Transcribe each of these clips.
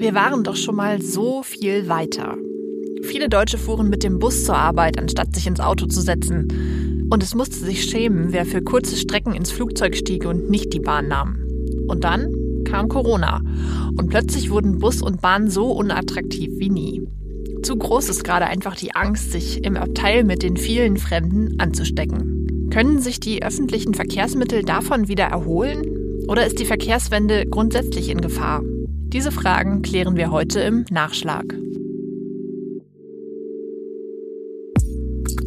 Wir waren doch schon mal so viel weiter. Viele Deutsche fuhren mit dem Bus zur Arbeit, anstatt sich ins Auto zu setzen. Und es musste sich schämen, wer für kurze Strecken ins Flugzeug stieg und nicht die Bahn nahm. Und dann kam Corona. Und plötzlich wurden Bus und Bahn so unattraktiv wie nie. Zu groß ist gerade einfach die Angst, sich im Abteil mit den vielen Fremden anzustecken. Können sich die öffentlichen Verkehrsmittel davon wieder erholen? Oder ist die Verkehrswende grundsätzlich in Gefahr? Diese Fragen klären wir heute im Nachschlag.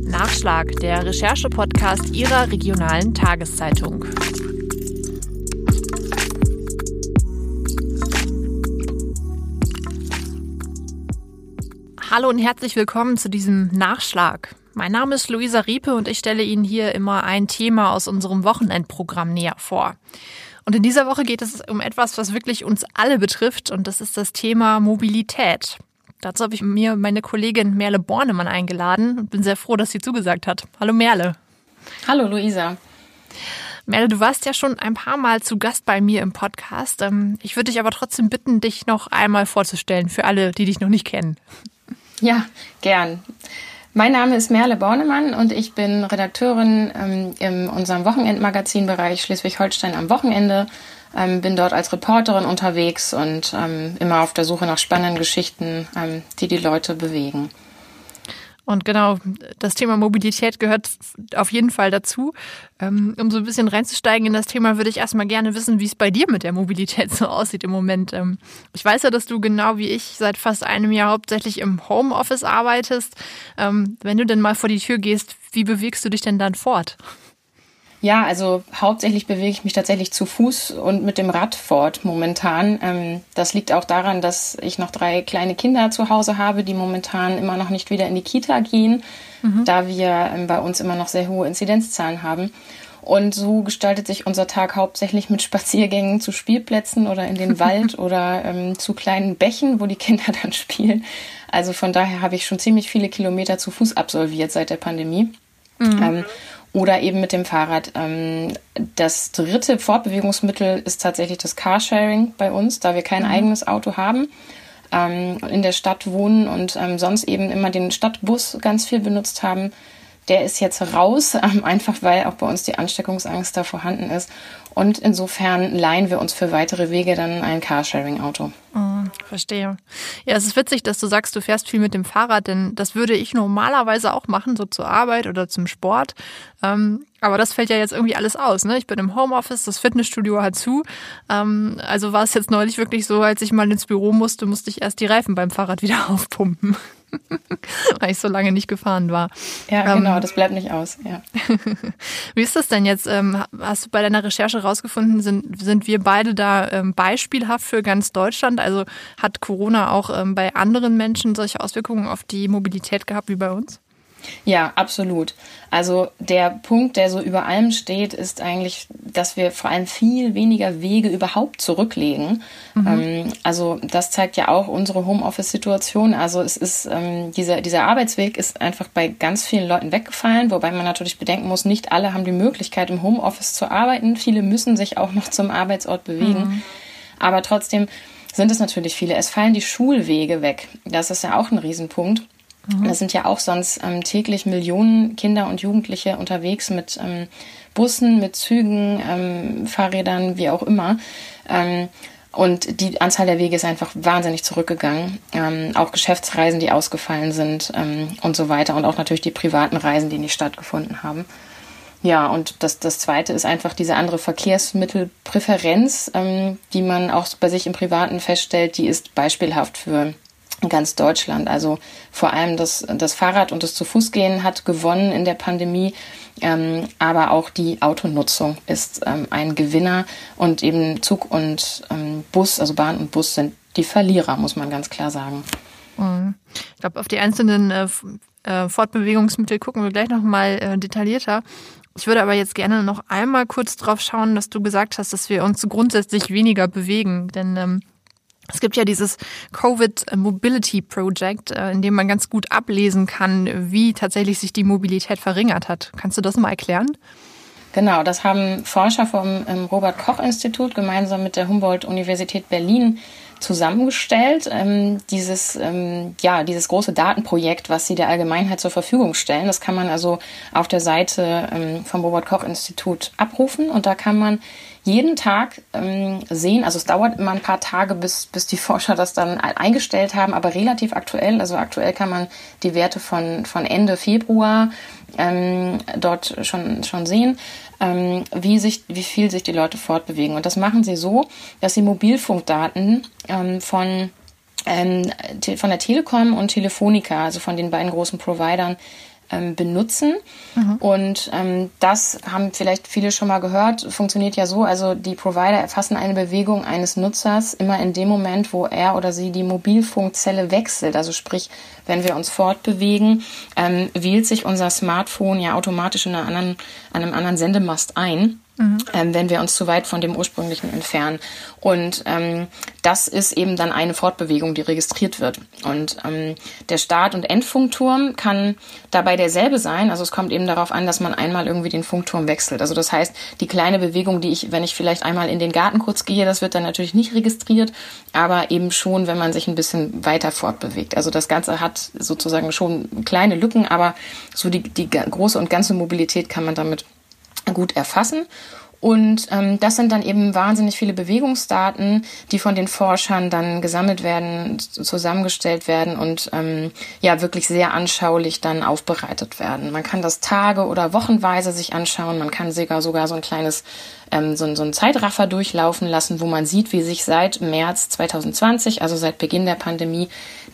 Nachschlag, der Recherche-Podcast Ihrer regionalen Tageszeitung. Hallo und herzlich willkommen zu diesem Nachschlag. Mein Name ist Luisa Riepe und ich stelle Ihnen hier immer ein Thema aus unserem Wochenendprogramm näher vor. Und in dieser Woche geht es um etwas, was wirklich uns alle betrifft, und das ist das Thema Mobilität. Dazu habe ich mir meine Kollegin Merle Bornemann eingeladen und bin sehr froh, dass sie zugesagt hat. Hallo Merle. Hallo Luisa. Merle, du warst ja schon ein paar Mal zu Gast bei mir im Podcast. Ähm, ich würde dich aber trotzdem bitten, dich noch einmal vorzustellen für alle, die dich noch nicht kennen. Ja, gern. Mein Name ist Merle Bornemann und ich bin Redakteurin ähm, in unserem Wochenendmagazinbereich Schleswig-Holstein am Wochenende. Ähm, bin dort als Reporterin unterwegs und ähm, immer auf der Suche nach spannenden Geschichten, ähm, die die Leute bewegen. Und genau, das Thema Mobilität gehört auf jeden Fall dazu. Ähm, um so ein bisschen reinzusteigen in das Thema, würde ich erstmal gerne wissen, wie es bei dir mit der Mobilität so aussieht im Moment. Ähm, ich weiß ja, dass du genau wie ich seit fast einem Jahr hauptsächlich im Homeoffice arbeitest. Ähm, wenn du denn mal vor die Tür gehst, wie bewegst du dich denn dann fort? Ja, also hauptsächlich bewege ich mich tatsächlich zu Fuß und mit dem Rad fort momentan. Ähm, das liegt auch daran, dass ich noch drei kleine Kinder zu Hause habe, die momentan immer noch nicht wieder in die Kita gehen, mhm. da wir ähm, bei uns immer noch sehr hohe Inzidenzzahlen haben. Und so gestaltet sich unser Tag hauptsächlich mit Spaziergängen zu Spielplätzen oder in den Wald oder ähm, zu kleinen Bächen, wo die Kinder dann spielen. Also von daher habe ich schon ziemlich viele Kilometer zu Fuß absolviert seit der Pandemie. Mhm. Oder eben mit dem Fahrrad. Ähm, das dritte Fortbewegungsmittel ist tatsächlich das Carsharing bei uns, da wir kein mhm. eigenes Auto haben, ähm, in der Stadt wohnen und ähm, sonst eben immer den Stadtbus ganz viel benutzt haben. Der ist jetzt raus, einfach weil auch bei uns die Ansteckungsangst da vorhanden ist. Und insofern leihen wir uns für weitere Wege dann ein Carsharing-Auto. Oh, verstehe. Ja, es ist witzig, dass du sagst, du fährst viel mit dem Fahrrad, denn das würde ich normalerweise auch machen, so zur Arbeit oder zum Sport. Ähm, aber das fällt ja jetzt irgendwie alles aus. Ne? Ich bin im Homeoffice, das Fitnessstudio hat zu. Ähm, also war es jetzt neulich wirklich so, als ich mal ins Büro musste, musste ich erst die Reifen beim Fahrrad wieder aufpumpen. weil ich so lange nicht gefahren war. Ja, genau, ähm, das bleibt nicht aus. Ja. Wie ist das denn jetzt? Ähm, hast du bei deiner Recherche herausgefunden, sind, sind wir beide da ähm, beispielhaft für ganz Deutschland? Also hat Corona auch bei anderen Menschen solche Auswirkungen auf die Mobilität gehabt wie bei uns? Ja, absolut. Also der Punkt, der so über allem steht, ist eigentlich, dass wir vor allem viel weniger Wege überhaupt zurücklegen. Mhm. Ähm, also das zeigt ja auch unsere Homeoffice-Situation. Also es ist ähm, dieser dieser Arbeitsweg ist einfach bei ganz vielen Leuten weggefallen, wobei man natürlich bedenken muss, nicht alle haben die Möglichkeit im Homeoffice zu arbeiten. Viele müssen sich auch noch zum Arbeitsort bewegen. Mhm. Aber trotzdem sind es natürlich viele. Es fallen die Schulwege weg. Das ist ja auch ein Riesenpunkt. Mhm. Das sind ja auch sonst ähm, täglich Millionen Kinder und Jugendliche unterwegs mit ähm, Bussen, mit Zügen, ähm, Fahrrädern, wie auch immer. Ähm, und die Anzahl der Wege ist einfach wahnsinnig zurückgegangen. Ähm, auch Geschäftsreisen, die ausgefallen sind ähm, und so weiter. Und auch natürlich die privaten Reisen, die nicht stattgefunden haben. Ja, und das, das Zweite ist einfach diese andere Verkehrsmittelpräferenz, ähm, die man auch bei sich im Privaten feststellt, die ist beispielhaft für ganz Deutschland. Also vor allem das, das Fahrrad und das Zu-Fuß-Gehen hat gewonnen in der Pandemie, ähm, aber auch die Autonutzung ist ähm, ein Gewinner und eben Zug und ähm, Bus, also Bahn und Bus sind die Verlierer, muss man ganz klar sagen. Mhm. Ich glaube, auf die einzelnen äh, äh, Fortbewegungsmittel gucken wir gleich nochmal äh, detaillierter. Ich würde aber jetzt gerne noch einmal kurz drauf schauen, dass du gesagt hast, dass wir uns grundsätzlich weniger bewegen. Denn ähm, es gibt ja dieses Covid Mobility Project, äh, in dem man ganz gut ablesen kann, wie tatsächlich sich die Mobilität verringert hat. Kannst du das mal erklären? Genau, das haben Forscher vom ähm, Robert Koch Institut gemeinsam mit der Humboldt-Universität Berlin zusammengestellt. Ähm, dieses, ähm, ja, dieses große Datenprojekt, was sie der Allgemeinheit zur Verfügung stellen. Das kann man also auf der Seite vom Robert Koch Institut abrufen und da kann man jeden Tag ähm, sehen. Also es dauert immer ein paar Tage, bis, bis die Forscher das dann eingestellt haben, aber relativ aktuell. Also aktuell kann man die Werte von, von Ende Februar ähm, dort schon, schon sehen, ähm, wie, sich, wie viel sich die Leute fortbewegen. Und das machen sie so, dass sie Mobilfunkdaten ähm, von ähm, von der Telekom und Telefonica, also von den beiden großen Providern, ähm, benutzen. Mhm. Und ähm, das haben vielleicht viele schon mal gehört, funktioniert ja so, also die Provider erfassen eine Bewegung eines Nutzers immer in dem Moment, wo er oder sie die Mobilfunkzelle wechselt. Also sprich, wenn wir uns fortbewegen, ähm, wählt sich unser Smartphone ja automatisch in einer anderen, an einem anderen Sendemast ein mhm. ähm, wenn wir uns zu weit von dem ursprünglichen entfernen. Und ähm, das ist eben dann eine Fortbewegung, die registriert wird. Und ähm, der Start- und Endfunkturm kann dabei derselbe sein. Also es kommt eben darauf an, dass man einmal irgendwie den Funkturm wechselt. Also das heißt, die kleine Bewegung, die ich, wenn ich vielleicht einmal in den Garten kurz gehe, das wird dann natürlich nicht registriert, aber eben schon, wenn man sich ein bisschen weiter fortbewegt. Also das Ganze hat sozusagen schon kleine Lücken, aber so die, die große und ganze Mobilität kann man damit gut erfassen. Und ähm, das sind dann eben wahnsinnig viele Bewegungsdaten, die von den Forschern dann gesammelt werden, zusammengestellt werden und ähm, ja wirklich sehr anschaulich dann aufbereitet werden. Man kann das Tage oder Wochenweise sich anschauen. Man kann sogar sogar so ein kleines ähm, so, so ein Zeitraffer durchlaufen lassen, wo man sieht, wie sich seit März 2020, also seit Beginn der Pandemie,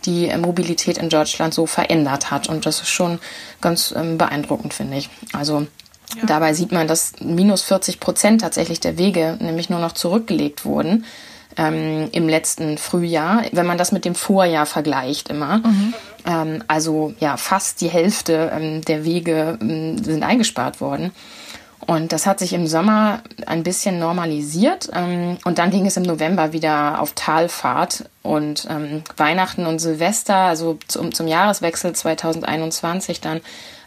die äh, Mobilität in Deutschland so verändert hat. Und das ist schon ganz ähm, beeindruckend, finde ich. Also ja. Dabei sieht man, dass minus 40 Prozent tatsächlich der Wege nämlich nur noch zurückgelegt wurden ähm, im letzten Frühjahr, wenn man das mit dem Vorjahr vergleicht immer. Mhm. Ähm, also ja, fast die Hälfte ähm, der Wege ähm, sind eingespart worden. Und das hat sich im Sommer ein bisschen normalisiert. Ähm, und dann ging es im November wieder auf Talfahrt. Und ähm, Weihnachten und Silvester, also zum, zum Jahreswechsel 2021 dann,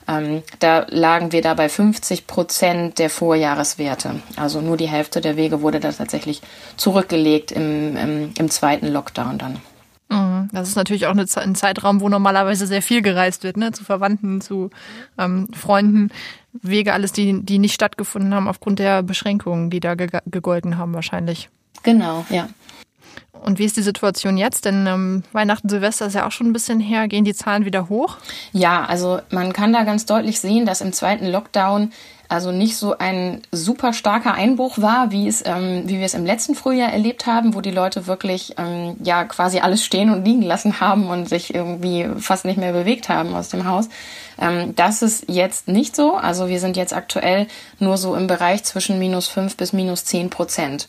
ähm, da lagen wir da bei 50 Prozent der Vorjahreswerte. Also nur die Hälfte der Wege wurde da tatsächlich zurückgelegt im, im, im zweiten Lockdown dann. Mhm. Das ist natürlich auch ein Zeitraum, wo normalerweise sehr viel gereist wird, ne? zu Verwandten, zu ähm, Freunden. Wege, alles, die, die nicht stattgefunden haben aufgrund der Beschränkungen, die da gegolten haben wahrscheinlich. Genau, ja. Und wie ist die Situation jetzt? Denn ähm, Weihnachten, Silvester ist ja auch schon ein bisschen her. Gehen die Zahlen wieder hoch? Ja, also man kann da ganz deutlich sehen, dass im zweiten Lockdown also nicht so ein super starker Einbruch war, wie es, ähm, wie wir es im letzten Frühjahr erlebt haben, wo die Leute wirklich ähm, ja quasi alles stehen und liegen lassen haben und sich irgendwie fast nicht mehr bewegt haben aus dem Haus. Ähm, das ist jetzt nicht so. Also wir sind jetzt aktuell nur so im Bereich zwischen minus fünf bis minus zehn Prozent.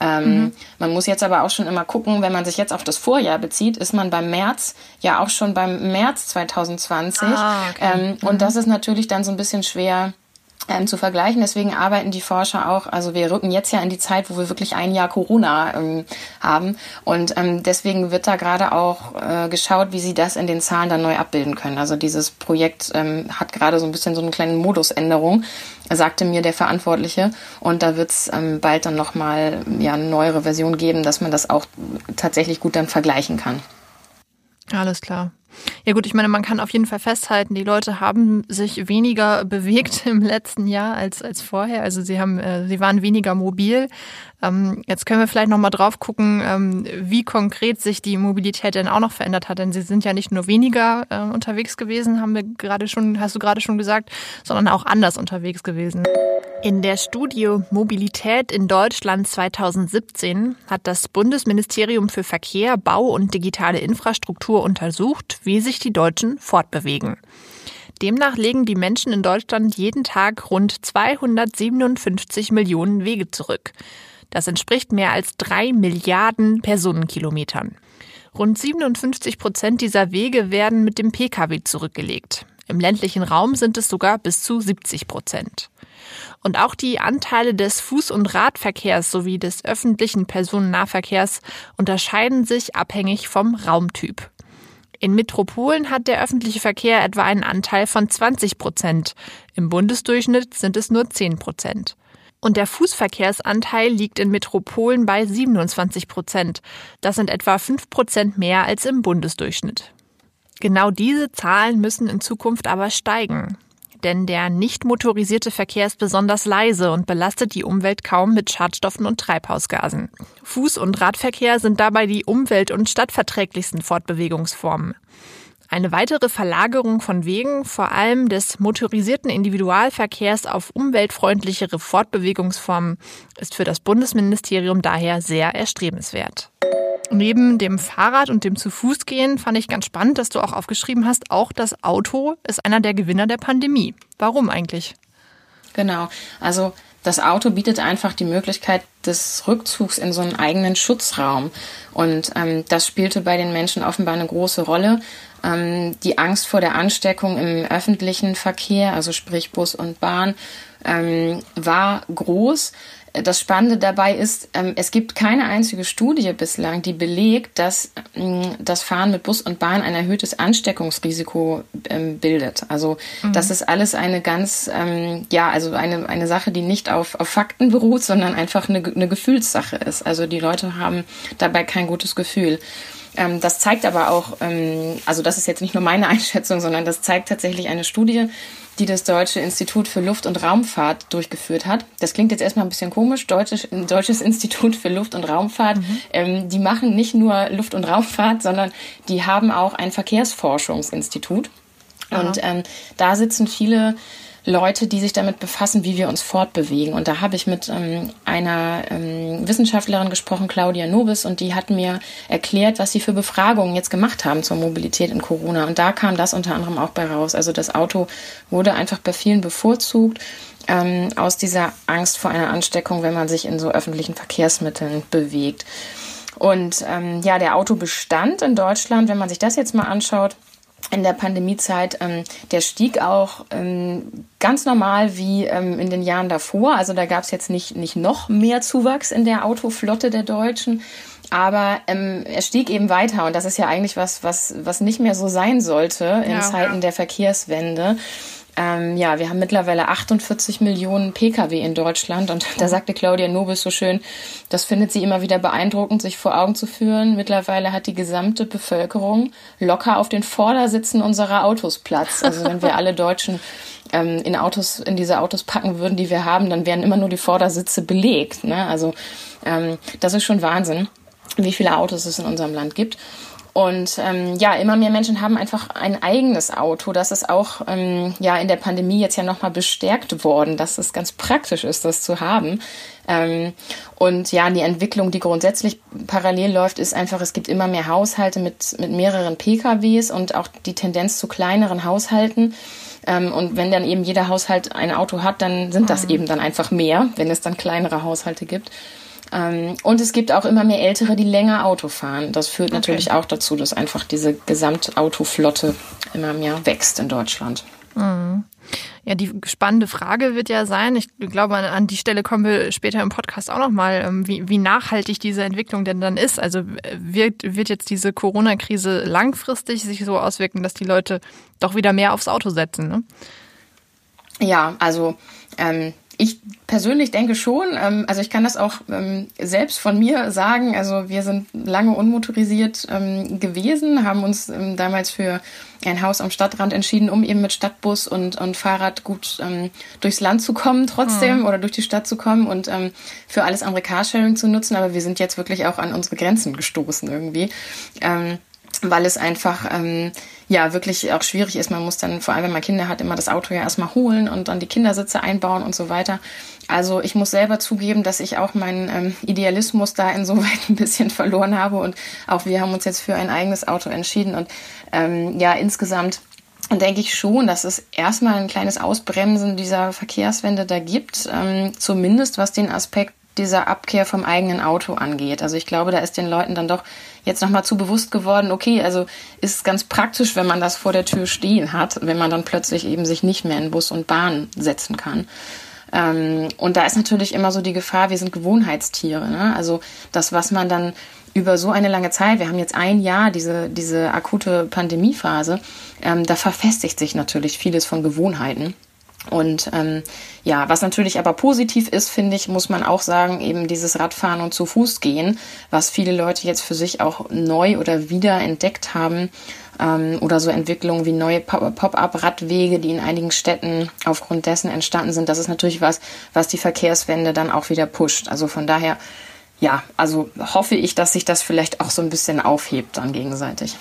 Ähm, mhm. Man muss jetzt aber auch schon immer gucken, wenn man sich jetzt auf das Vorjahr bezieht, ist man beim März ja auch schon beim März 2020. Ah, okay. ähm, mhm. Und das ist natürlich dann so ein bisschen schwer ähm, zu vergleichen. Deswegen arbeiten die Forscher auch, also wir rücken jetzt ja in die Zeit, wo wir wirklich ein Jahr Corona ähm, haben. Und ähm, deswegen wird da gerade auch äh, geschaut, wie sie das in den Zahlen dann neu abbilden können. Also dieses Projekt ähm, hat gerade so ein bisschen so eine kleine Modusänderung, sagte mir der Verantwortliche. Und da wird es ähm, bald dann nochmal ja, eine neuere Version geben, dass man das auch tatsächlich gut dann vergleichen kann. Alles klar. Ja gut, ich meine, man kann auf jeden Fall festhalten, die Leute haben sich weniger bewegt im letzten Jahr als, als vorher. Also sie haben, äh, sie waren weniger mobil. Ähm, jetzt können wir vielleicht nochmal drauf gucken, ähm, wie konkret sich die Mobilität denn auch noch verändert hat. Denn sie sind ja nicht nur weniger äh, unterwegs gewesen, haben wir gerade schon, hast du gerade schon gesagt, sondern auch anders unterwegs gewesen. In der Studie Mobilität in Deutschland 2017 hat das Bundesministerium für Verkehr, Bau und digitale Infrastruktur untersucht, wie sich die Deutschen fortbewegen. Demnach legen die Menschen in Deutschland jeden Tag rund 257 Millionen Wege zurück. Das entspricht mehr als drei Milliarden Personenkilometern. Rund 57 Prozent dieser Wege werden mit dem Pkw zurückgelegt. Im ländlichen Raum sind es sogar bis zu 70 Prozent. Und auch die Anteile des Fuß- und Radverkehrs sowie des öffentlichen Personennahverkehrs unterscheiden sich abhängig vom Raumtyp. In Metropolen hat der öffentliche Verkehr etwa einen Anteil von 20 Prozent. Im Bundesdurchschnitt sind es nur 10 Prozent. Und der Fußverkehrsanteil liegt in Metropolen bei 27 Prozent. Das sind etwa 5 Prozent mehr als im Bundesdurchschnitt. Genau diese Zahlen müssen in Zukunft aber steigen. Denn der nicht motorisierte Verkehr ist besonders leise und belastet die Umwelt kaum mit Schadstoffen und Treibhausgasen. Fuß- und Radverkehr sind dabei die umwelt- und stadtverträglichsten Fortbewegungsformen. Eine weitere Verlagerung von Wegen, vor allem des motorisierten Individualverkehrs auf umweltfreundlichere Fortbewegungsformen, ist für das Bundesministerium daher sehr erstrebenswert. Neben dem Fahrrad und dem zu Fuß gehen fand ich ganz spannend, dass du auch aufgeschrieben hast, auch das Auto ist einer der Gewinner der Pandemie. Warum eigentlich? Genau. Also das Auto bietet einfach die Möglichkeit des Rückzugs in so einen eigenen Schutzraum. Und ähm, das spielte bei den Menschen offenbar eine große Rolle. Ähm, die Angst vor der Ansteckung im öffentlichen Verkehr, also sprich Bus und Bahn, ähm, war groß das Spannende dabei ist, ähm, es gibt keine einzige Studie bislang, die belegt, dass ähm, das Fahren mit Bus und Bahn ein erhöhtes Ansteckungsrisiko ähm, bildet. Also mhm. das ist alles eine ganz, ja, also eine, eine Sache, die nicht auf, auf Fakten beruht, sondern einfach eine, eine Gefühlssache ist. Also die Leute haben dabei kein gutes Gefühl. Ähm, das zeigt aber auch, ähm, also das ist jetzt nicht nur meine Einschätzung, sondern das zeigt tatsächlich eine Studie, die das Deutsche Institut für Luft- und Raumfahrt durchgeführt hat. Das klingt jetzt erstmal ein bisschen komisch, Deutsches, Deutsches Institut für Luft- und Raumfahrt. Mhm. Ähm, die machen nicht nur Luft- und Raumfahrt, sondern die haben auch ein Verkehrsforschungsinstitut. Und ähm, da sitzen viele Leute, die sich damit befassen, wie wir uns fortbewegen. Und da habe ich mit ähm, einer ähm, Wissenschaftlerin gesprochen, Claudia Nobis, und die hat mir erklärt, was sie für Befragungen jetzt gemacht haben zur Mobilität in Corona. Und da kam das unter anderem auch bei raus. Also das Auto wurde einfach bei vielen bevorzugt. Ähm, aus dieser Angst vor einer Ansteckung, wenn man sich in so öffentlichen Verkehrsmitteln bewegt. Und ähm, ja, der Autobestand in Deutschland, wenn man sich das jetzt mal anschaut, in der Pandemiezeit, ähm, der stieg auch ähm, ganz normal wie ähm, in den Jahren davor. Also da gab es jetzt nicht, nicht noch mehr Zuwachs in der Autoflotte der Deutschen. Aber ähm, er stieg eben weiter und das ist ja eigentlich was, was, was nicht mehr so sein sollte in ja, Zeiten ja. der Verkehrswende. Ähm, ja, wir haben mittlerweile 48 Millionen Pkw in Deutschland und da sagte Claudia Nobis so schön, das findet sie immer wieder beeindruckend, sich vor Augen zu führen. Mittlerweile hat die gesamte Bevölkerung locker auf den Vordersitzen unserer Autos Platz. Also wenn wir alle Deutschen ähm, in Autos, in diese Autos packen würden, die wir haben, dann wären immer nur die Vordersitze belegt. Ne? Also ähm, das ist schon Wahnsinn, wie viele Autos es in unserem Land gibt. Und ähm, ja, immer mehr Menschen haben einfach ein eigenes Auto. Das ist auch ähm, ja in der Pandemie jetzt ja nochmal bestärkt worden, dass es ganz praktisch ist, das zu haben. Ähm, und ja, die Entwicklung, die grundsätzlich parallel läuft, ist einfach, es gibt immer mehr Haushalte mit, mit mehreren PKWs und auch die Tendenz zu kleineren Haushalten. Ähm, und wenn dann eben jeder Haushalt ein Auto hat, dann sind das mhm. eben dann einfach mehr, wenn es dann kleinere Haushalte gibt. Ähm, und es gibt auch immer mehr Ältere, die länger Auto fahren. Das führt okay. natürlich auch dazu, dass einfach diese Gesamtautoflotte immer mehr wächst in Deutschland. Mhm. Ja, die spannende Frage wird ja sein, ich glaube, an die Stelle kommen wir später im Podcast auch nochmal, ähm, wie, wie nachhaltig diese Entwicklung denn dann ist. Also wird, wird jetzt diese Corona-Krise langfristig sich so auswirken, dass die Leute doch wieder mehr aufs Auto setzen? Ne? Ja, also ähm, ich persönlich denke schon, ähm, also ich kann das auch ähm, selbst von mir sagen, also wir sind lange unmotorisiert ähm, gewesen, haben uns ähm, damals für ein Haus am Stadtrand entschieden, um eben mit Stadtbus und, und Fahrrad gut ähm, durchs Land zu kommen trotzdem mhm. oder durch die Stadt zu kommen und ähm, für alles andere Carsharing zu nutzen, aber wir sind jetzt wirklich auch an unsere Grenzen gestoßen irgendwie. Weil es einfach ähm, ja wirklich auch schwierig ist. Man muss dann, vor allem wenn man Kinder hat, immer das Auto ja erstmal holen und dann die Kindersitze einbauen und so weiter. Also ich muss selber zugeben, dass ich auch meinen ähm, Idealismus da insoweit ein bisschen verloren habe und auch wir haben uns jetzt für ein eigenes Auto entschieden und ähm, ja, insgesamt denke ich schon, dass es erstmal ein kleines Ausbremsen dieser Verkehrswende da gibt, ähm, zumindest was den Aspekt dieser Abkehr vom eigenen Auto angeht. Also ich glaube, da ist den Leuten dann doch jetzt nochmal zu bewusst geworden, okay, also ist ganz praktisch, wenn man das vor der Tür stehen hat, wenn man dann plötzlich eben sich nicht mehr in Bus und Bahn setzen kann. Ähm, und da ist natürlich immer so die Gefahr, wir sind Gewohnheitstiere. Ne? Also das, was man dann über so eine lange Zeit, wir haben jetzt ein Jahr diese, diese akute Pandemiephase, ähm, da verfestigt sich natürlich vieles von Gewohnheiten. Und ähm, ja, was natürlich aber positiv ist, finde ich, muss man auch sagen, eben dieses Radfahren und zu Fuß gehen, was viele Leute jetzt für sich auch neu oder wieder entdeckt haben. Ähm, oder so Entwicklungen wie neue Pop-up-Radwege, die in einigen Städten aufgrund dessen entstanden sind. Das ist natürlich was, was die Verkehrswende dann auch wieder pusht. Also von daher, ja, also hoffe ich, dass sich das vielleicht auch so ein bisschen aufhebt dann gegenseitig.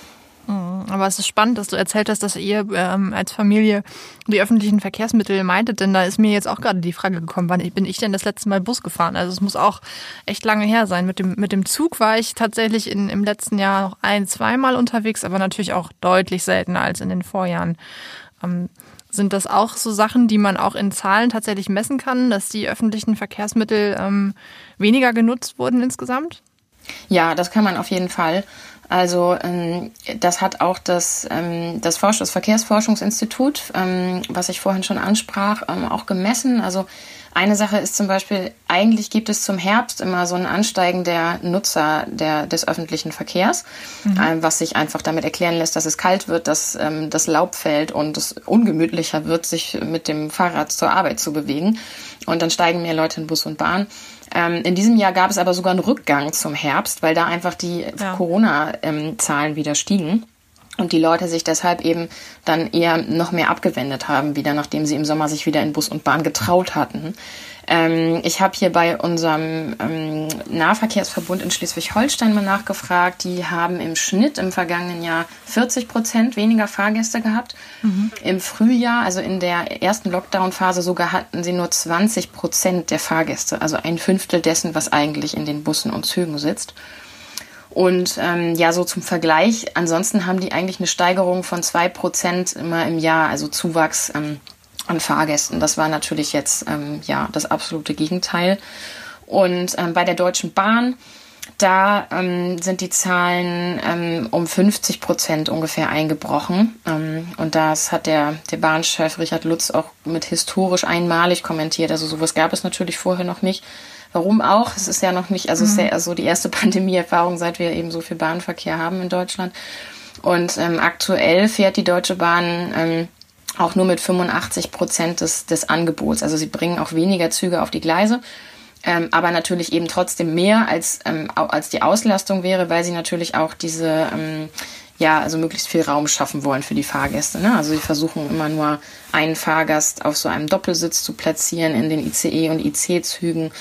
Aber es ist spannend, dass du erzählt hast, dass ihr ähm, als Familie die öffentlichen Verkehrsmittel meintet, denn da ist mir jetzt auch gerade die Frage gekommen, wann bin ich denn das letzte Mal Bus gefahren? Also es muss auch echt lange her sein. Mit dem, mit dem Zug war ich tatsächlich in, im letzten Jahr noch ein, zweimal unterwegs, aber natürlich auch deutlich seltener als in den Vorjahren. Ähm, sind das auch so Sachen, die man auch in Zahlen tatsächlich messen kann, dass die öffentlichen Verkehrsmittel ähm, weniger genutzt wurden insgesamt? Ja, das kann man auf jeden Fall. Also ähm, das hat auch das, ähm, das, Forsch das Verkehrsforschungsinstitut, ähm, was ich vorhin schon ansprach, ähm, auch gemessen. Also eine Sache ist zum Beispiel, eigentlich gibt es zum Herbst immer so ein Ansteigen der Nutzer der, des öffentlichen Verkehrs, mhm. ähm, was sich einfach damit erklären lässt, dass es kalt wird, dass ähm, das Laub fällt und es ungemütlicher wird, sich mit dem Fahrrad zur Arbeit zu bewegen. Und dann steigen mehr Leute in Bus und Bahn. Ähm, in diesem Jahr gab es aber sogar einen Rückgang zum Herbst, weil da einfach die ja. Corona-Zahlen wieder stiegen. Und die Leute sich deshalb eben dann eher noch mehr abgewendet haben, wieder nachdem sie im Sommer sich wieder in Bus und Bahn getraut hatten. Ähm, ich habe hier bei unserem ähm, Nahverkehrsverbund in Schleswig-Holstein mal nachgefragt. Die haben im Schnitt im vergangenen Jahr 40 Prozent weniger Fahrgäste gehabt. Mhm. Im Frühjahr, also in der ersten Lockdown-Phase, sogar hatten sie nur 20 Prozent der Fahrgäste, also ein Fünftel dessen, was eigentlich in den Bussen und Zügen sitzt. Und ähm, ja, so zum Vergleich, ansonsten haben die eigentlich eine Steigerung von zwei Prozent immer im Jahr, also Zuwachs ähm, an Fahrgästen. Das war natürlich jetzt ähm, ja das absolute Gegenteil. Und ähm, bei der Deutschen Bahn, da ähm, sind die Zahlen ähm, um 50 Prozent ungefähr eingebrochen. Ähm, und das hat der, der Bahnchef Richard Lutz auch mit historisch einmalig kommentiert. Also sowas gab es natürlich vorher noch nicht. Warum auch? Es ist ja noch nicht, also mhm. es ist ja also die erste Pandemieerfahrung, seit wir eben so viel Bahnverkehr haben in Deutschland. Und ähm, aktuell fährt die Deutsche Bahn auch nur mit 85 Prozent des, des Angebots. Also sie bringen auch weniger Züge auf die Gleise, ähm, aber natürlich eben trotzdem mehr als, ähm, als die Auslastung wäre, weil sie natürlich auch diese, ähm, ja, also möglichst viel Raum schaffen wollen für die Fahrgäste. Ne? Also sie versuchen immer nur einen Fahrgast auf so einem Doppelsitz zu platzieren in den ICE und IC-Zügen.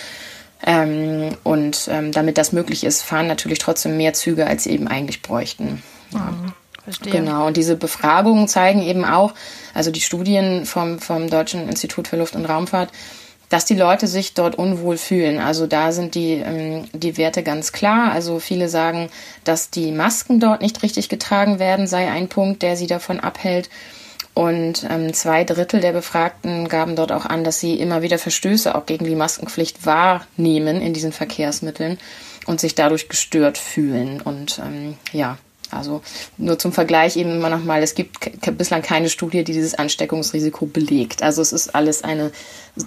Ähm, und ähm, damit das möglich ist, fahren natürlich trotzdem mehr Züge, als sie eben eigentlich bräuchten. Ja. Mhm, verstehe. Genau, und diese Befragungen zeigen eben auch, also die Studien vom, vom Deutschen Institut für Luft- und Raumfahrt, dass die Leute sich dort unwohl fühlen. Also da sind die, ähm, die Werte ganz klar. Also viele sagen, dass die Masken dort nicht richtig getragen werden, sei ein Punkt, der sie davon abhält. Und ähm, zwei Drittel der Befragten gaben dort auch an, dass sie immer wieder Verstöße auch gegen die Maskenpflicht wahrnehmen in diesen Verkehrsmitteln und sich dadurch gestört fühlen. Und ähm, ja, also nur zum Vergleich eben immer nochmal, es gibt bislang keine Studie, die dieses Ansteckungsrisiko belegt. Also es ist alles eine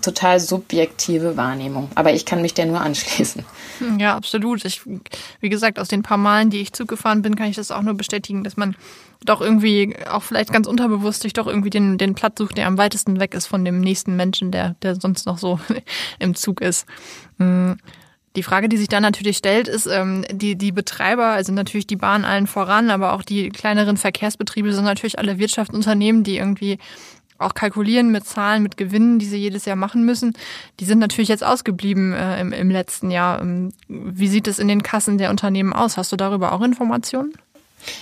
total subjektive Wahrnehmung. Aber ich kann mich der nur anschließen. Hm, ja, absolut. Ich, wie gesagt, aus den paar Malen, die ich zugefahren bin, kann ich das auch nur bestätigen, dass man doch irgendwie auch vielleicht ganz unterbewusst sich doch irgendwie den, den Platz sucht, der am weitesten weg ist von dem nächsten Menschen, der, der sonst noch so im Zug ist. Hm. Die Frage, die sich dann natürlich stellt, ist, ähm, die, die Betreiber, also natürlich die Bahn allen voran, aber auch die kleineren Verkehrsbetriebe sind natürlich alle Wirtschaftsunternehmen, die irgendwie auch kalkulieren mit Zahlen, mit Gewinnen, die sie jedes Jahr machen müssen. Die sind natürlich jetzt ausgeblieben äh, im, im letzten Jahr. Ähm, wie sieht es in den Kassen der Unternehmen aus? Hast du darüber auch Informationen?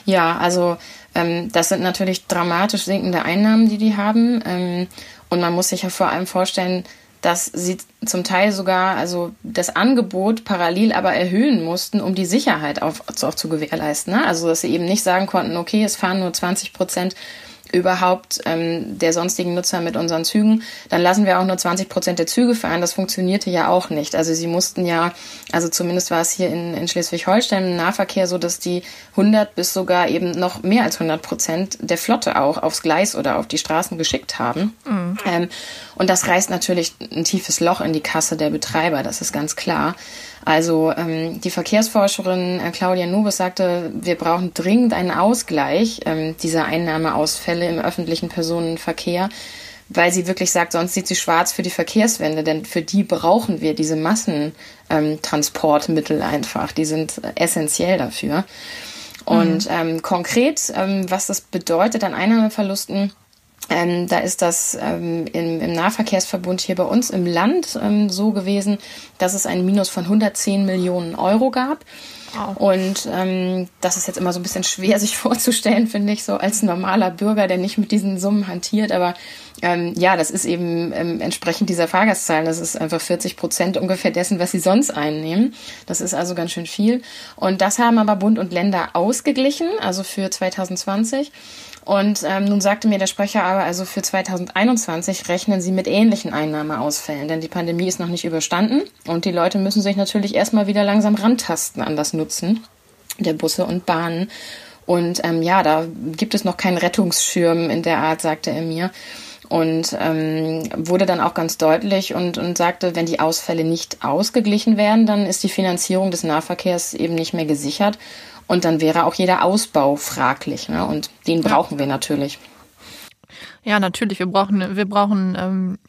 Ja, also ähm, das sind natürlich dramatisch sinkende Einnahmen, die die haben. Ähm, und man muss sich ja vor allem vorstellen, dass sie zum Teil sogar also das Angebot parallel aber erhöhen mussten, um die Sicherheit auf, auch zu gewährleisten. Ne? Also dass sie eben nicht sagen konnten, okay, es fahren nur 20 Prozent überhaupt ähm, der sonstigen Nutzer mit unseren Zügen, dann lassen wir auch nur 20 Prozent der Züge fahren. Das funktionierte ja auch nicht. Also sie mussten ja, also zumindest war es hier in, in Schleswig-Holstein im Nahverkehr so, dass die 100 bis sogar eben noch mehr als 100 Prozent der Flotte auch aufs Gleis oder auf die Straßen geschickt haben. Mhm. Ähm, und das reißt natürlich ein tiefes Loch in die Kasse der Betreiber, das ist ganz klar. Also ähm, die Verkehrsforscherin äh, Claudia Nubes sagte, wir brauchen dringend einen Ausgleich ähm, dieser Einnahmeausfälle im öffentlichen Personenverkehr, weil sie wirklich sagt, sonst sieht sie schwarz für die Verkehrswende, denn für die brauchen wir diese Massentransportmittel ähm, einfach. Die sind essentiell dafür. Und mhm. ähm, konkret, ähm, was das bedeutet an Einnahmeverlusten, ähm, da ist das ähm, im, im, Nahverkehrsverbund hier bei uns im Land ähm, so gewesen, dass es ein Minus von 110 Millionen Euro gab. Wow. Und ähm, das ist jetzt immer so ein bisschen schwer sich vorzustellen, finde ich, so als normaler Bürger, der nicht mit diesen Summen hantiert. Aber ähm, ja, das ist eben ähm, entsprechend dieser Fahrgastzahlen. Das ist einfach 40 Prozent ungefähr dessen, was sie sonst einnehmen. Das ist also ganz schön viel. Und das haben aber Bund und Länder ausgeglichen, also für 2020. Und ähm, nun sagte mir der Sprecher aber, also für 2021 rechnen sie mit ähnlichen Einnahmeausfällen, denn die Pandemie ist noch nicht überstanden und die Leute müssen sich natürlich erstmal wieder langsam rantasten an das Nutzen der Busse und Bahnen. Und ähm, ja, da gibt es noch keinen Rettungsschirm in der Art, sagte er mir. Und ähm, wurde dann auch ganz deutlich und, und sagte, wenn die Ausfälle nicht ausgeglichen werden, dann ist die Finanzierung des Nahverkehrs eben nicht mehr gesichert. Und dann wäre auch jeder Ausbau fraglich. Ne? Und den brauchen wir natürlich. Ja, natürlich. Wir brauchen, wir brauchen ähm,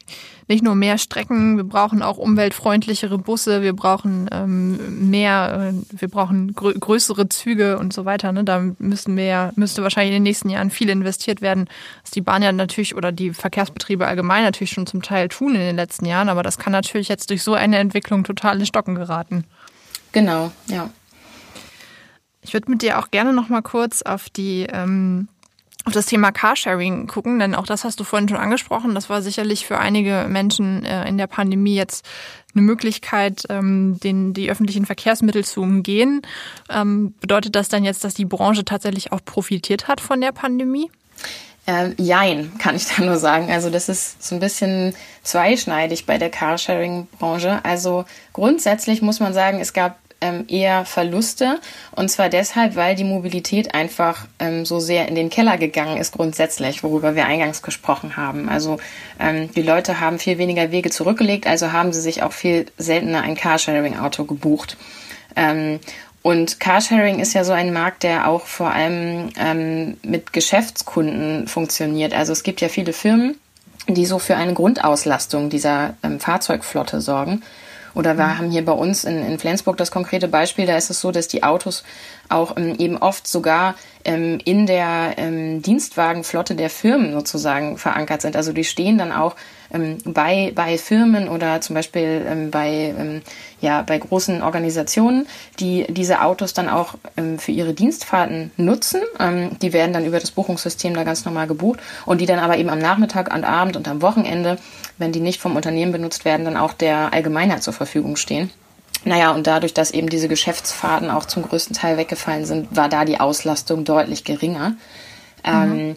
nicht nur mehr Strecken, wir brauchen auch umweltfreundlichere Busse, wir brauchen ähm, mehr, äh, wir brauchen grö größere Züge und so weiter. Ne? Da müssen wir müsste wahrscheinlich in den nächsten Jahren viel investiert werden, was die Bahn ja natürlich oder die Verkehrsbetriebe allgemein natürlich schon zum Teil tun in den letzten Jahren, aber das kann natürlich jetzt durch so eine Entwicklung total in Stocken geraten. Genau, ja. Ich würde mit dir auch gerne noch mal kurz auf die ähm, auf das Thema Carsharing gucken, denn auch das hast du vorhin schon angesprochen. Das war sicherlich für einige Menschen äh, in der Pandemie jetzt eine Möglichkeit, ähm, den, die öffentlichen Verkehrsmittel zu umgehen. Ähm, bedeutet das dann jetzt, dass die Branche tatsächlich auch profitiert hat von der Pandemie? Äh, jein, kann ich da nur sagen. Also das ist so ein bisschen zweischneidig bei der Carsharing-Branche. Also grundsätzlich muss man sagen, es gab ähm, eher Verluste. Und zwar deshalb, weil die Mobilität einfach ähm, so sehr in den Keller gegangen ist grundsätzlich, worüber wir eingangs gesprochen haben. Also ähm, die Leute haben viel weniger Wege zurückgelegt, also haben sie sich auch viel seltener ein Carsharing-Auto gebucht. Ähm, und Carsharing ist ja so ein Markt, der auch vor allem ähm, mit Geschäftskunden funktioniert. Also es gibt ja viele Firmen, die so für eine Grundauslastung dieser ähm, Fahrzeugflotte sorgen. Oder wir haben hier bei uns in, in Flensburg das konkrete Beispiel, da ist es so, dass die Autos auch ähm, eben oft sogar ähm, in der ähm, Dienstwagenflotte der Firmen sozusagen verankert sind. Also die stehen dann auch ähm, bei, bei Firmen oder zum Beispiel ähm, bei, ähm, ja, bei großen Organisationen, die diese Autos dann auch ähm, für ihre Dienstfahrten nutzen. Ähm, die werden dann über das Buchungssystem da ganz normal gebucht und die dann aber eben am Nachmittag, am Abend und am Wochenende, wenn die nicht vom Unternehmen benutzt werden, dann auch der Allgemeinheit zur Verfügung stehen. Naja, und dadurch, dass eben diese Geschäftsfahrten auch zum größten Teil weggefallen sind, war da die Auslastung deutlich geringer. Mhm.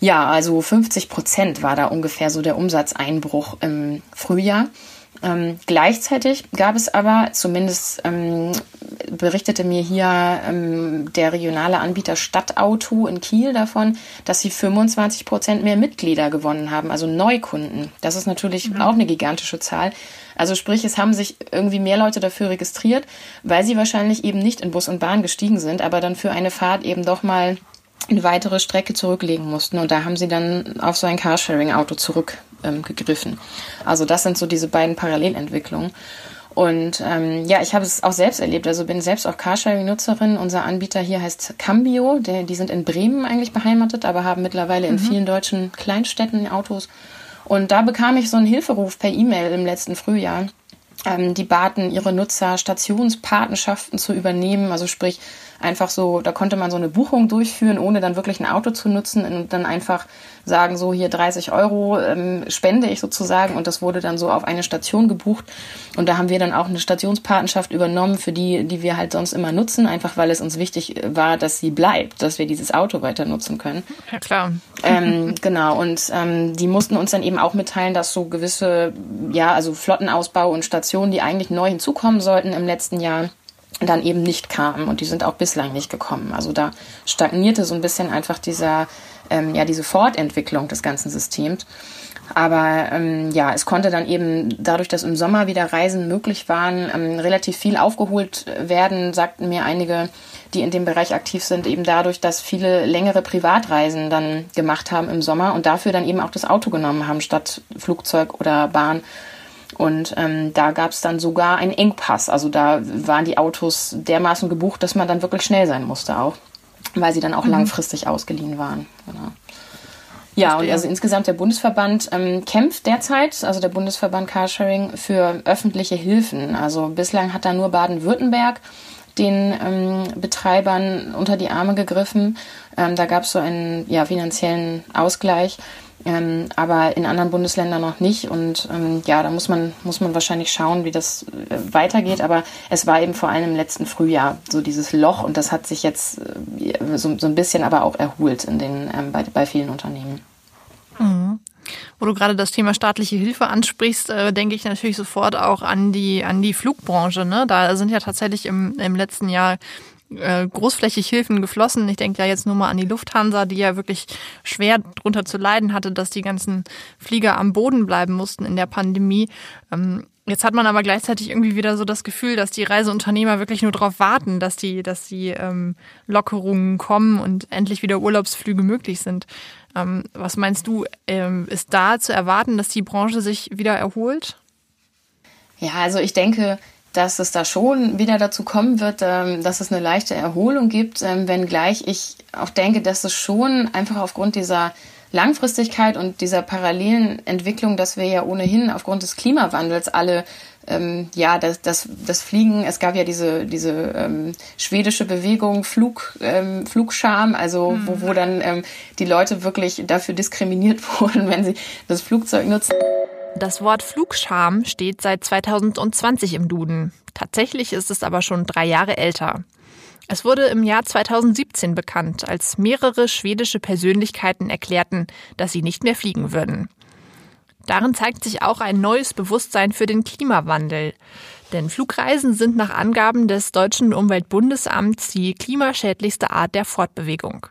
Ja, also 50 Prozent war da ungefähr so der Umsatzeinbruch im Frühjahr. Ähm, gleichzeitig gab es aber, zumindest ähm, berichtete mir hier ähm, der regionale Anbieter Stadtauto in Kiel davon, dass sie 25 Prozent mehr Mitglieder gewonnen haben, also Neukunden. Das ist natürlich mhm. auch eine gigantische Zahl. Also sprich, es haben sich irgendwie mehr Leute dafür registriert, weil sie wahrscheinlich eben nicht in Bus und Bahn gestiegen sind, aber dann für eine Fahrt eben doch mal eine weitere Strecke zurücklegen mussten. Und da haben sie dann auf so ein Carsharing-Auto zurückgegriffen. Ähm, also das sind so diese beiden Parallelentwicklungen. Und ähm, ja, ich habe es auch selbst erlebt. Also bin selbst auch Carsharing-Nutzerin. Unser Anbieter hier heißt Cambio. Der, die sind in Bremen eigentlich beheimatet, aber haben mittlerweile in mhm. vielen deutschen Kleinstädten Autos. Und da bekam ich so einen Hilferuf per E-Mail im letzten Frühjahr Ähm, die baten ihre Nutzer, Stationspatenschaften zu übernehmen, also sprich einfach so, da konnte man so eine Buchung durchführen, ohne dann wirklich ein Auto zu nutzen und dann einfach sagen, so hier 30 Euro ähm, spende ich sozusagen und das wurde dann so auf eine Station gebucht und da haben wir dann auch eine Stationspatenschaft übernommen für die, die wir halt sonst immer nutzen, einfach weil es uns wichtig war, dass sie bleibt, dass wir dieses Auto weiter nutzen können. Ja klar. Ähm, genau und ähm, die mussten uns dann eben auch mitteilen, dass so gewisse, ja also Flottenausbau und Stationen, die eigentlich neu hinzukommen sollten im letzten Jahr, dann eben nicht kamen und die sind auch bislang nicht gekommen. Also da stagnierte so ein bisschen einfach dieser, ähm, ja, diese Fortentwicklung des ganzen Systems. Aber ähm, ja, es konnte dann eben dadurch, dass im Sommer wieder Reisen möglich waren, ähm, relativ viel aufgeholt werden, sagten mir einige, die in dem Bereich aktiv sind, eben dadurch, dass viele längere Privatreisen dann gemacht haben im Sommer und dafür dann eben auch das Auto genommen haben statt Flugzeug oder Bahn und ähm, da gab es dann sogar einen Engpass. Also da waren die Autos dermaßen gebucht, dass man dann wirklich schnell sein musste auch, weil sie dann auch mhm. langfristig ausgeliehen waren. Genau. Ja, und also insgesamt der Bundesverband ähm, kämpft derzeit, also der Bundesverband Carsharing, für öffentliche Hilfen. Also bislang hat da nur Baden-Württemberg den ähm, Betreibern unter die Arme gegriffen. Ähm, da gab es so einen ja, finanziellen Ausgleich ähm, aber in anderen Bundesländern noch nicht. Und ähm, ja, da muss man, muss man wahrscheinlich schauen, wie das äh, weitergeht. Aber es war eben vor allem im letzten Frühjahr so dieses Loch und das hat sich jetzt äh, so, so ein bisschen aber auch erholt in den, ähm, bei, bei vielen Unternehmen. Mhm. Wo du gerade das Thema staatliche Hilfe ansprichst, äh, denke ich natürlich sofort auch an die, an die Flugbranche. Ne? Da sind ja tatsächlich im, im letzten Jahr äh, großflächig Hilfen geflossen. Ich denke ja jetzt nur mal an die Lufthansa, die ja wirklich schwer drunter zu leiden hatte, dass die ganzen Flieger am Boden bleiben mussten in der Pandemie. Ähm, Jetzt hat man aber gleichzeitig irgendwie wieder so das Gefühl, dass die Reiseunternehmer wirklich nur darauf warten, dass die, dass die ähm, Lockerungen kommen und endlich wieder Urlaubsflüge möglich sind. Ähm, was meinst du, ähm, ist da zu erwarten, dass die Branche sich wieder erholt? Ja, also ich denke, dass es da schon wieder dazu kommen wird, ähm, dass es eine leichte Erholung gibt, ähm, wenngleich ich auch denke, dass es schon einfach aufgrund dieser Langfristigkeit und dieser parallelen Entwicklung, dass wir ja ohnehin aufgrund des Klimawandels alle ähm, ja, das, das, das Fliegen, es gab ja diese, diese ähm, schwedische Bewegung Flug, ähm, Flugscham, also mhm. wo, wo dann ähm, die Leute wirklich dafür diskriminiert wurden, wenn sie das Flugzeug nutzen. Das Wort Flugscham steht seit 2020 im Duden. Tatsächlich ist es aber schon drei Jahre älter. Es wurde im Jahr 2017 bekannt, als mehrere schwedische Persönlichkeiten erklärten, dass sie nicht mehr fliegen würden. Darin zeigt sich auch ein neues Bewusstsein für den Klimawandel. Denn Flugreisen sind nach Angaben des deutschen Umweltbundesamts die klimaschädlichste Art der Fortbewegung.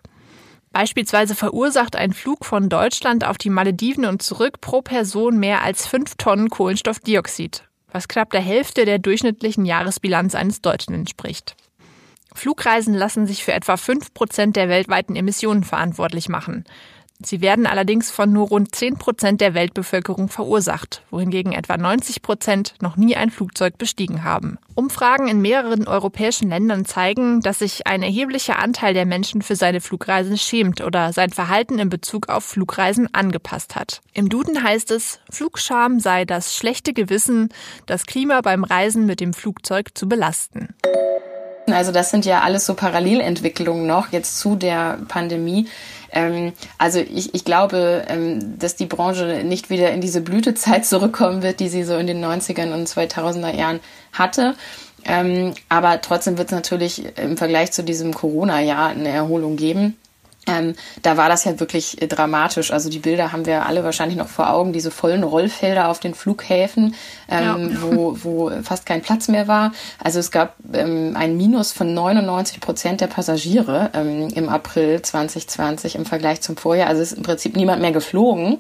Beispielsweise verursacht ein Flug von Deutschland auf die Malediven und zurück pro Person mehr als fünf Tonnen Kohlenstoffdioxid, was knapp der Hälfte der durchschnittlichen Jahresbilanz eines Deutschen entspricht. Flugreisen lassen sich für etwa fünf Prozent der weltweiten Emissionen verantwortlich machen. Sie werden allerdings von nur rund 10 Prozent der Weltbevölkerung verursacht, wohingegen etwa 90 Prozent noch nie ein Flugzeug bestiegen haben. Umfragen in mehreren europäischen Ländern zeigen, dass sich ein erheblicher Anteil der Menschen für seine Flugreisen schämt oder sein Verhalten in Bezug auf Flugreisen angepasst hat. Im Duden heißt es, Flugscham sei das schlechte Gewissen, das Klima beim Reisen mit dem Flugzeug zu belasten. Also das sind ja alles so Parallelentwicklungen noch jetzt zu der Pandemie. Ähm, also ich, ich glaube, ähm, dass die Branche nicht wieder in diese Blütezeit zurückkommen wird, die sie so in den 90ern und 2000er Jahren hatte. Ähm, aber trotzdem wird es natürlich im Vergleich zu diesem Corona-Jahr eine Erholung geben. Ähm, da war das ja wirklich äh, dramatisch. Also die Bilder haben wir alle wahrscheinlich noch vor Augen, diese vollen Rollfelder auf den Flughäfen, ähm, ja. wo, wo fast kein Platz mehr war. Also es gab ähm, ein Minus von 99 Prozent der Passagiere ähm, im April 2020 im Vergleich zum Vorjahr. Also es ist im Prinzip niemand mehr geflogen.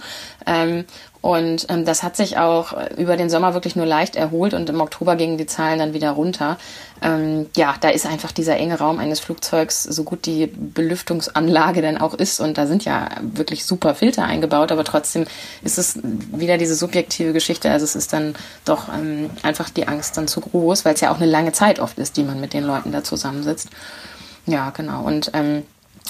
Und ähm, das hat sich auch über den Sommer wirklich nur leicht erholt und im Oktober gingen die Zahlen dann wieder runter. Ähm, ja, da ist einfach dieser enge Raum eines Flugzeugs, so gut die Belüftungsanlage denn auch ist. Und da sind ja wirklich super Filter eingebaut, aber trotzdem ist es wieder diese subjektive Geschichte. Also es ist dann doch ähm, einfach die Angst dann zu groß, weil es ja auch eine lange Zeit oft ist, die man mit den Leuten da zusammensitzt. Ja, genau. Und ähm,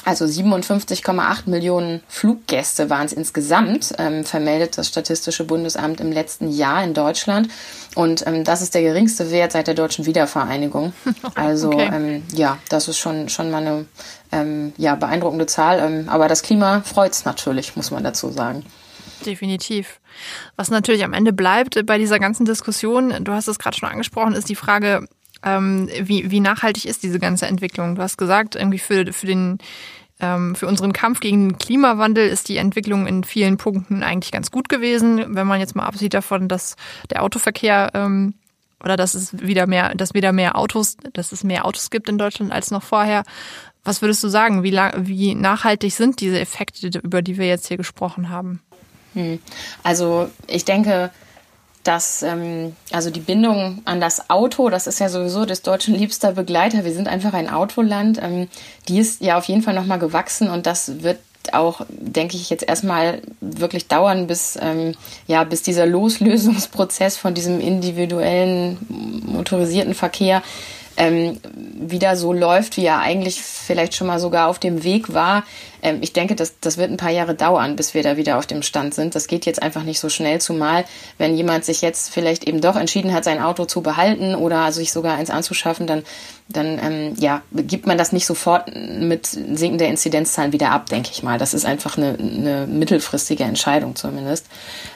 also 57,8 Millionen Fluggäste waren es insgesamt, ähm, vermeldet das Statistische Bundesamt im letzten Jahr in Deutschland. Und ähm, das ist der geringste Wert seit der deutschen Wiedervereinigung. Also okay. ähm, ja, das ist schon, schon mal eine ähm, ja, beeindruckende Zahl. Ähm, aber das Klima freut es natürlich, muss man dazu sagen. Definitiv. Was natürlich am Ende bleibt bei dieser ganzen Diskussion, du hast es gerade schon angesprochen, ist die Frage, ähm, wie, wie nachhaltig ist diese ganze Entwicklung? Du hast gesagt, irgendwie für, für den ähm, für unseren Kampf gegen den Klimawandel ist die Entwicklung in vielen Punkten eigentlich ganz gut gewesen. Wenn man jetzt mal absieht davon, dass der Autoverkehr ähm, oder dass es wieder mehr, dass wieder mehr Autos, dass es mehr Autos gibt in Deutschland als noch vorher. Was würdest du sagen? Wie, wie nachhaltig sind diese Effekte, über die wir jetzt hier gesprochen haben? Hm. Also ich denke, dass ähm, also die Bindung an das Auto, das ist ja sowieso des Deutschen liebster Begleiter. Wir sind einfach ein Autoland. Ähm, die ist ja auf jeden Fall nochmal gewachsen und das wird auch, denke ich, jetzt erstmal wirklich dauern, bis, ähm, ja, bis dieser Loslösungsprozess von diesem individuellen motorisierten Verkehr ähm, wieder so läuft, wie er eigentlich vielleicht schon mal sogar auf dem Weg war. Ähm, ich denke, das, das wird ein paar Jahre dauern, bis wir da wieder auf dem Stand sind. Das geht jetzt einfach nicht so schnell, zumal wenn jemand sich jetzt vielleicht eben doch entschieden hat, sein Auto zu behalten oder sich sogar eins anzuschaffen, dann, dann ähm, ja, gibt man das nicht sofort mit sinkender Inzidenzzahlen wieder ab, denke ich mal. Das ist einfach eine, eine mittelfristige Entscheidung zumindest.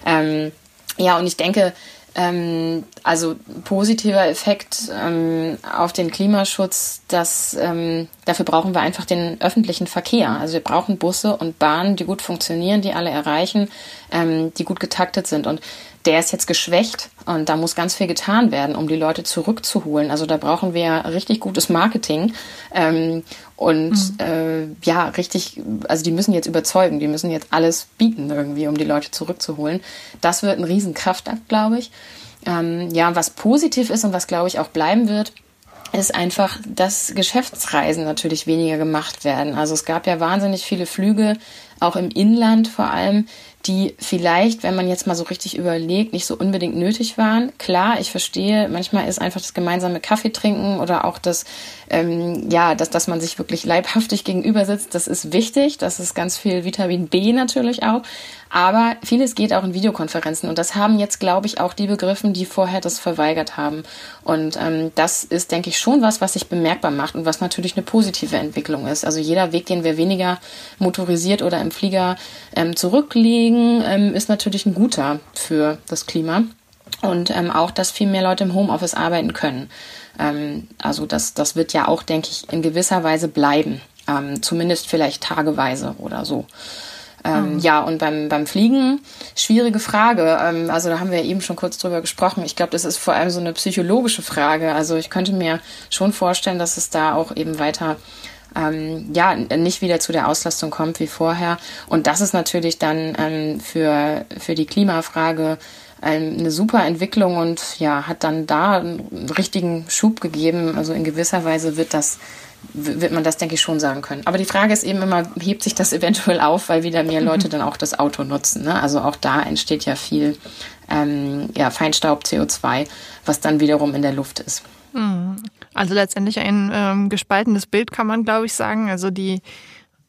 Ähm, ja, und ich denke, ähm, also positiver Effekt ähm, auf den Klimaschutz, dass ähm, dafür brauchen wir einfach den öffentlichen Verkehr. Also wir brauchen Busse und Bahnen, die gut funktionieren, die alle erreichen, ähm, die gut getaktet sind. Und der ist jetzt geschwächt und da muss ganz viel getan werden, um die Leute zurückzuholen. Also da brauchen wir richtig gutes Marketing ähm, und mhm. äh, ja, richtig, also die müssen jetzt überzeugen, die müssen jetzt alles bieten irgendwie, um die Leute zurückzuholen. Das wird ein Riesenkraftakt, glaube ich. Ähm, ja, was positiv ist und was, glaube ich, auch bleiben wird, ist einfach, dass Geschäftsreisen natürlich weniger gemacht werden. Also es gab ja wahnsinnig viele Flüge, auch im Inland vor allem, die vielleicht, wenn man jetzt mal so richtig überlegt, nicht so unbedingt nötig waren. Klar, ich verstehe, manchmal ist einfach das gemeinsame Kaffee trinken oder auch das, ähm, ja, dass, dass man sich wirklich leibhaftig gegenüber sitzt, das ist wichtig. Das ist ganz viel Vitamin B natürlich auch. Aber vieles geht auch in Videokonferenzen und das haben jetzt, glaube ich, auch die begriffen, die vorher das verweigert haben. Und ähm, das ist, denke ich, schon was, was sich bemerkbar macht und was natürlich eine positive Entwicklung ist. Also jeder Weg, den wir weniger motorisiert oder im Flieger ähm, zurücklegen, ähm, ist natürlich ein guter für das Klima. Und ähm, auch, dass viel mehr Leute im Homeoffice arbeiten können. Ähm, also das, das wird ja auch, denke ich, in gewisser Weise bleiben. Ähm, zumindest vielleicht tageweise oder so. Ähm, mhm. Ja, und beim, beim Fliegen, schwierige Frage. Ähm, also da haben wir eben schon kurz drüber gesprochen. Ich glaube, das ist vor allem so eine psychologische Frage. Also ich könnte mir schon vorstellen, dass es da auch eben weiter ähm, ja, nicht wieder zu der Auslastung kommt wie vorher. Und das ist natürlich dann ähm, für, für die Klimafrage ähm, eine super Entwicklung und ja, hat dann da einen richtigen Schub gegeben. Also in gewisser Weise wird das wird man das, denke ich, schon sagen können. Aber die Frage ist eben immer, hebt sich das eventuell auf, weil wieder mehr Leute dann auch das Auto nutzen. Ne? Also auch da entsteht ja viel ähm, ja, Feinstaub, CO2, was dann wiederum in der Luft ist. Hm. Also letztendlich ein ähm, gespaltenes Bild kann man, glaube ich, sagen. Also die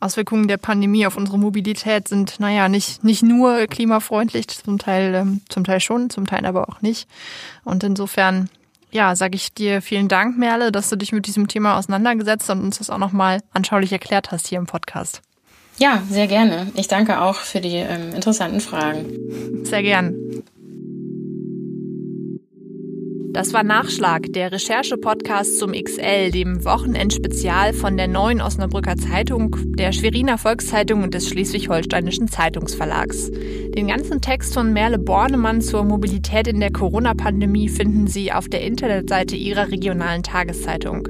Auswirkungen der Pandemie auf unsere Mobilität sind, naja, nicht, nicht nur klimafreundlich, zum Teil, ähm, zum Teil schon, zum Teil aber auch nicht. Und insofern ja, sage ich dir vielen Dank, Merle, dass du dich mit diesem Thema auseinandergesetzt und uns das auch nochmal anschaulich erklärt hast hier im Podcast. Ja, sehr gerne. Ich danke auch für die ähm, interessanten Fragen. Sehr gern. Das war Nachschlag, der Recherche-Podcast zum XL, dem Wochenendspezial von der Neuen Osnabrücker Zeitung, der Schweriner Volkszeitung und des Schleswig-Holsteinischen Zeitungsverlags. Den ganzen Text von Merle Bornemann zur Mobilität in der Corona-Pandemie finden Sie auf der Internetseite Ihrer regionalen Tageszeitung.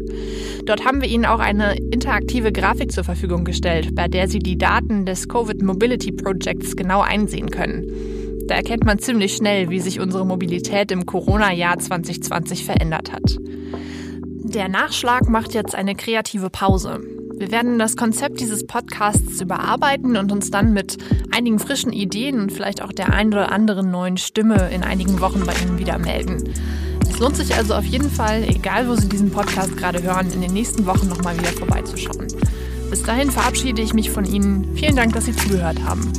Dort haben wir Ihnen auch eine interaktive Grafik zur Verfügung gestellt, bei der Sie die Daten des Covid Mobility Projects genau einsehen können. Da erkennt man ziemlich schnell, wie sich unsere Mobilität im Corona-Jahr 2020 verändert hat. Der Nachschlag macht jetzt eine kreative Pause. Wir werden das Konzept dieses Podcasts überarbeiten und uns dann mit einigen frischen Ideen und vielleicht auch der einen oder anderen neuen Stimme in einigen Wochen bei Ihnen wieder melden. Es lohnt sich also auf jeden Fall, egal wo Sie diesen Podcast gerade hören, in den nächsten Wochen nochmal wieder vorbeizuschauen. Bis dahin verabschiede ich mich von Ihnen. Vielen Dank, dass Sie zugehört haben.